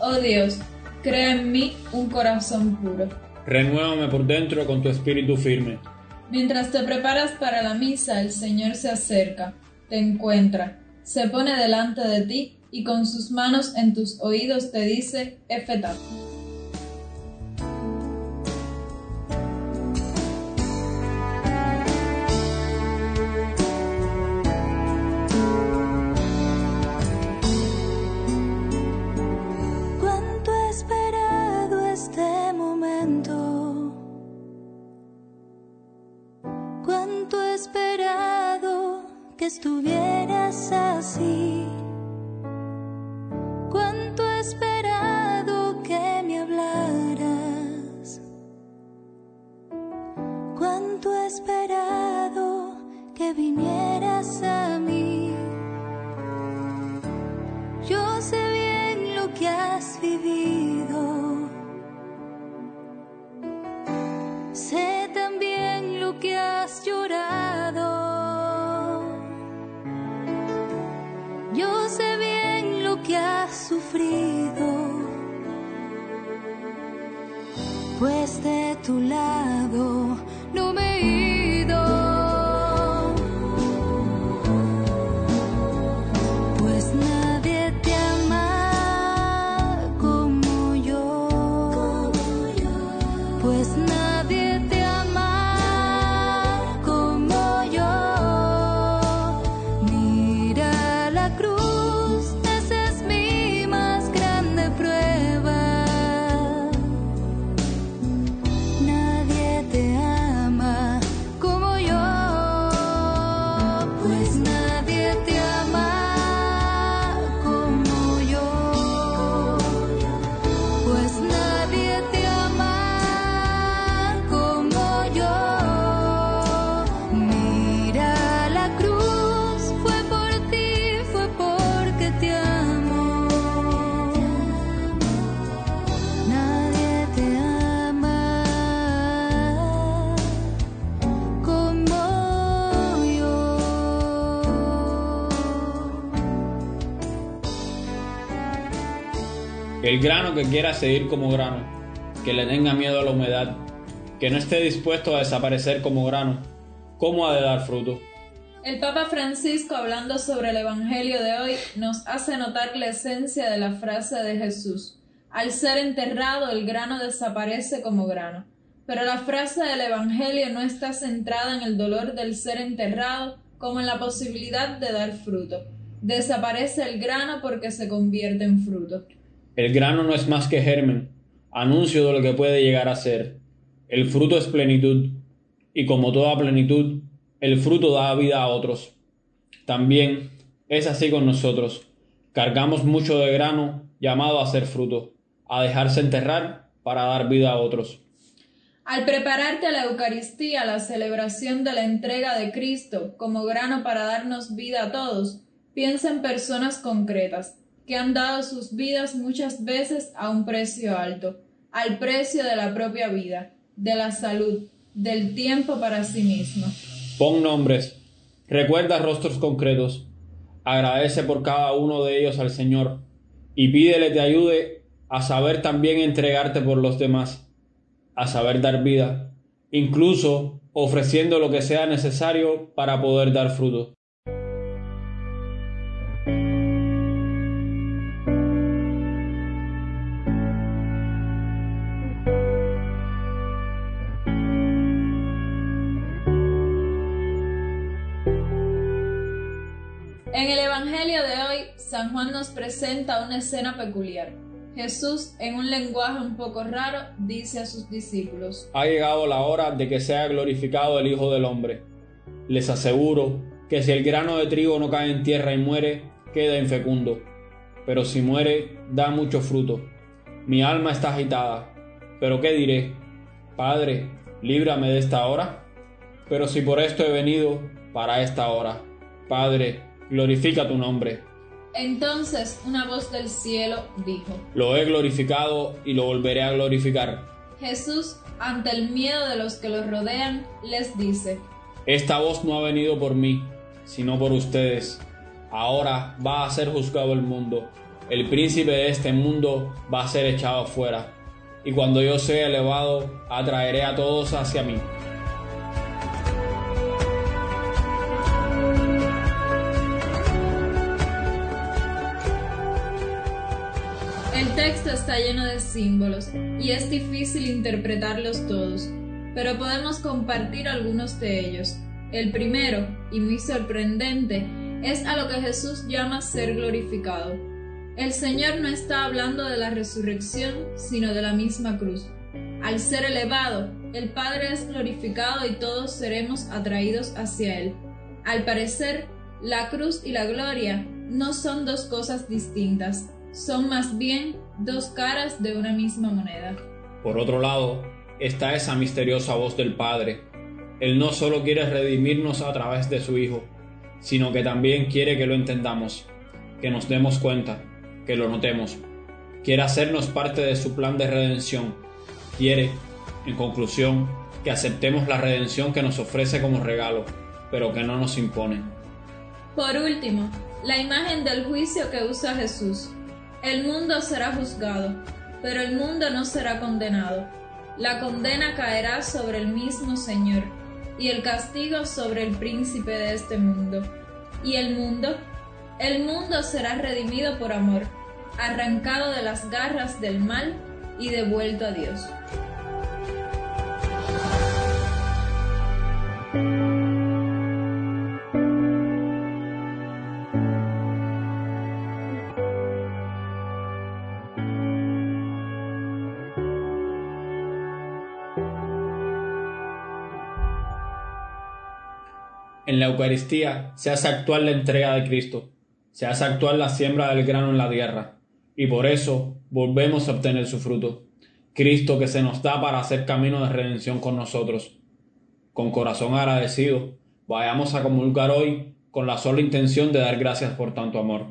Oh Dios, crea en mí un corazón puro. Renuévame por dentro con tu espíritu firme. Mientras te preparas para la misa, el Señor se acerca, te encuentra, se pone delante de ti y con sus manos en tus oídos te dice, Efetá. Cuánto he esperado que estuvieras así. Cuánto he esperado que me hablaras. Cuánto he esperado que vinieras a mí. Tu lado no me El grano que quiera seguir como grano, que le tenga miedo a la humedad, que no esté dispuesto a desaparecer como grano, ¿cómo ha de dar fruto? El Papa Francisco, hablando sobre el Evangelio de hoy, nos hace notar la esencia de la frase de Jesús. Al ser enterrado, el grano desaparece como grano. Pero la frase del Evangelio no está centrada en el dolor del ser enterrado como en la posibilidad de dar fruto. Desaparece el grano porque se convierte en fruto. El grano no es más que germen, anuncio de lo que puede llegar a ser. El fruto es plenitud, y como toda plenitud, el fruto da vida a otros. También es así con nosotros. Cargamos mucho de grano llamado a ser fruto, a dejarse enterrar para dar vida a otros. Al prepararte a la Eucaristía, la celebración de la entrega de Cristo como grano para darnos vida a todos, piensa en personas concretas que han dado sus vidas muchas veces a un precio alto, al precio de la propia vida, de la salud, del tiempo para sí mismo. Pon nombres, recuerda rostros concretos, agradece por cada uno de ellos al Señor y pídele te ayude a saber también entregarte por los demás, a saber dar vida, incluso ofreciendo lo que sea necesario para poder dar fruto. Nos presenta una escena peculiar. Jesús, en un lenguaje un poco raro, dice a sus discípulos, Ha llegado la hora de que sea glorificado el Hijo del Hombre. Les aseguro que si el grano de trigo no cae en tierra y muere, queda infecundo. Pero si muere, da mucho fruto. Mi alma está agitada. Pero ¿qué diré? Padre, líbrame de esta hora. Pero si por esto he venido, para esta hora. Padre, glorifica tu nombre. Entonces una voz del cielo dijo, Lo he glorificado y lo volveré a glorificar. Jesús, ante el miedo de los que los rodean, les dice, Esta voz no ha venido por mí, sino por ustedes. Ahora va a ser juzgado el mundo. El príncipe de este mundo va a ser echado afuera. Y cuando yo sea elevado, atraeré a todos hacia mí. Lleno de símbolos y es difícil interpretarlos todos, pero podemos compartir algunos de ellos. El primero, y muy sorprendente, es a lo que Jesús llama ser glorificado. El Señor no está hablando de la resurrección, sino de la misma cruz. Al ser elevado, el Padre es glorificado y todos seremos atraídos hacia Él. Al parecer, la cruz y la gloria no son dos cosas distintas, son más bien dos caras de una misma moneda. Por otro lado, está esa misteriosa voz del Padre. Él no solo quiere redimirnos a través de su Hijo, sino que también quiere que lo entendamos, que nos demos cuenta, que lo notemos. Quiere hacernos parte de su plan de redención. Quiere, en conclusión, que aceptemos la redención que nos ofrece como regalo, pero que no nos impone. Por último, la imagen del juicio que usa Jesús. El mundo será juzgado, pero el mundo no será condenado. La condena caerá sobre el mismo Señor, y el castigo sobre el príncipe de este mundo. ¿Y el mundo? El mundo será redimido por amor, arrancado de las garras del mal y devuelto a Dios. En la Eucaristía se hace actual la entrega de Cristo, se hace actual la siembra del grano en la tierra, y por eso volvemos a obtener su fruto. Cristo que se nos da para hacer camino de redención con nosotros. Con corazón agradecido, vayamos a comulgar hoy con la sola intención de dar gracias por tanto amor.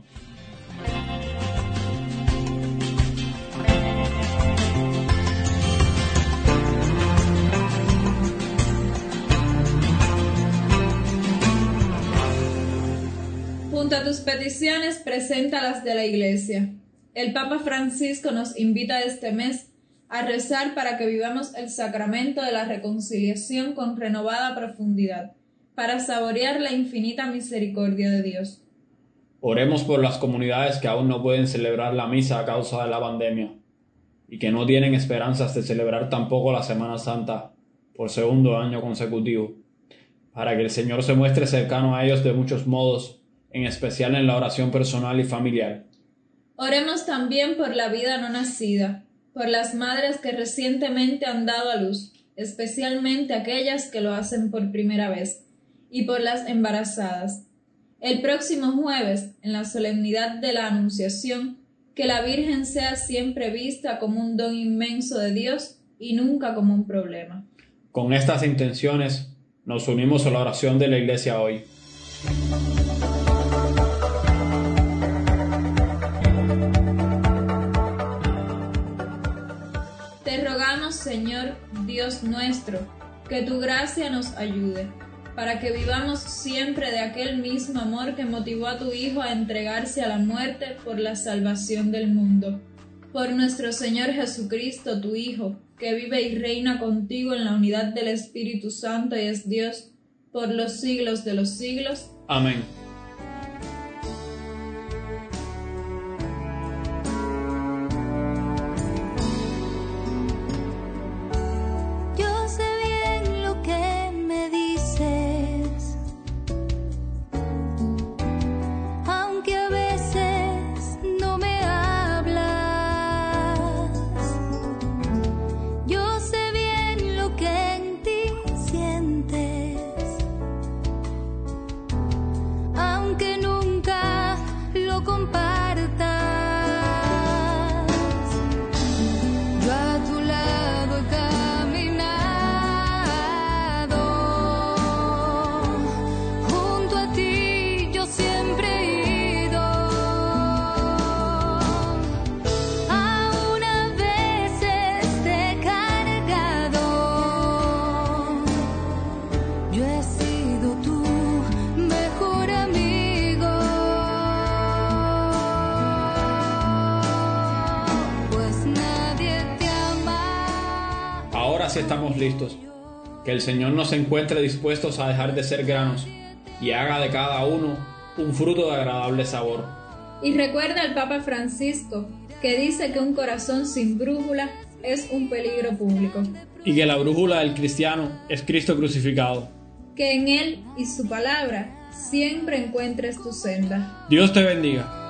Junto a tus peticiones, preséntalas de la Iglesia. El Papa Francisco nos invita este mes a rezar para que vivamos el sacramento de la reconciliación con renovada profundidad, para saborear la infinita misericordia de Dios. Oremos por las comunidades que aún no pueden celebrar la misa a causa de la pandemia y que no tienen esperanzas de celebrar tampoco la Semana Santa por segundo año consecutivo, para que el Señor se muestre cercano a ellos de muchos modos, en especial en la oración personal y familiar. Oremos también por la vida no nacida, por las madres que recientemente han dado a luz, especialmente aquellas que lo hacen por primera vez, y por las embarazadas. El próximo jueves, en la solemnidad de la Anunciación, que la Virgen sea siempre vista como un don inmenso de Dios y nunca como un problema. Con estas intenciones nos unimos a la oración de la Iglesia hoy. Señor, Dios nuestro, que tu gracia nos ayude, para que vivamos siempre de aquel mismo amor que motivó a tu Hijo a entregarse a la muerte por la salvación del mundo. Por nuestro Señor Jesucristo, tu Hijo, que vive y reina contigo en la unidad del Espíritu Santo y es Dios, por los siglos de los siglos. Amén. Que el Señor nos encuentre dispuestos a dejar de ser granos y haga de cada uno un fruto de agradable sabor. Y recuerda al Papa Francisco, que dice que un corazón sin brújula es un peligro público. Y que la brújula del cristiano es Cristo crucificado. Que en Él y su palabra siempre encuentres tu senda. Dios te bendiga.